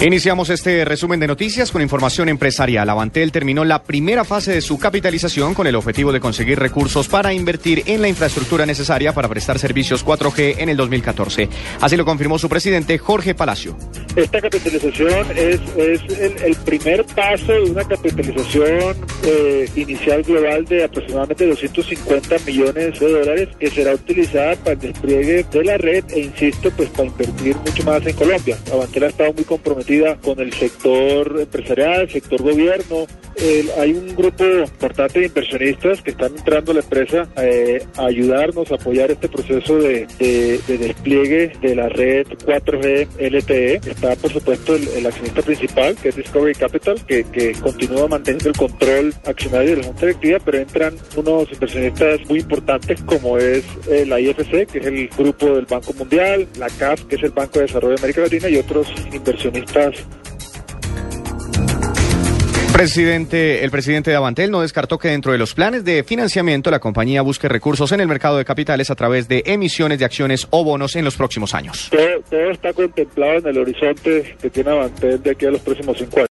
Iniciamos este resumen de noticias con información empresarial. Avantel terminó la primera fase de su capitalización con el objetivo de conseguir recursos para invertir en la infraestructura necesaria para prestar servicios 4G en el 2014. Así lo confirmó su presidente Jorge Palacio. Esta capitalización es, el, primer paso de una capitalización eh, inicial global de aproximadamente 250 millones de dólares que será utilizada para el despliegue de la red e insisto pues para invertir mucho más en Colombia. Avantel ha estado muy comprometido con el sector empresarial, el sector gobierno. hay un grupo importante de inversionistas que están entrando a la empresa eh, a ayudarnos a apoyar este proceso de, despliegue de la red 4G LTE. Por supuesto, el, accionista principal, que es Discovery Capital, que, continúa manteniendo el control accionario de la junta directiva, pero entran unos inversionistas muy importantes como es la IFC, que es el grupo del Banco Mundial, la CAF, que es el Banco de Desarrollo de América Latina, y otros inversionistas Presidente, el presidente de Avantel no descartó que dentro de los planes de financiamiento la compañía busque recursos en el mercado de capitales a través de emisiones de acciones o bonos en los próximos años. Todo, está contemplado en el horizonte que tiene Avantel de aquí a los próximos cinco años.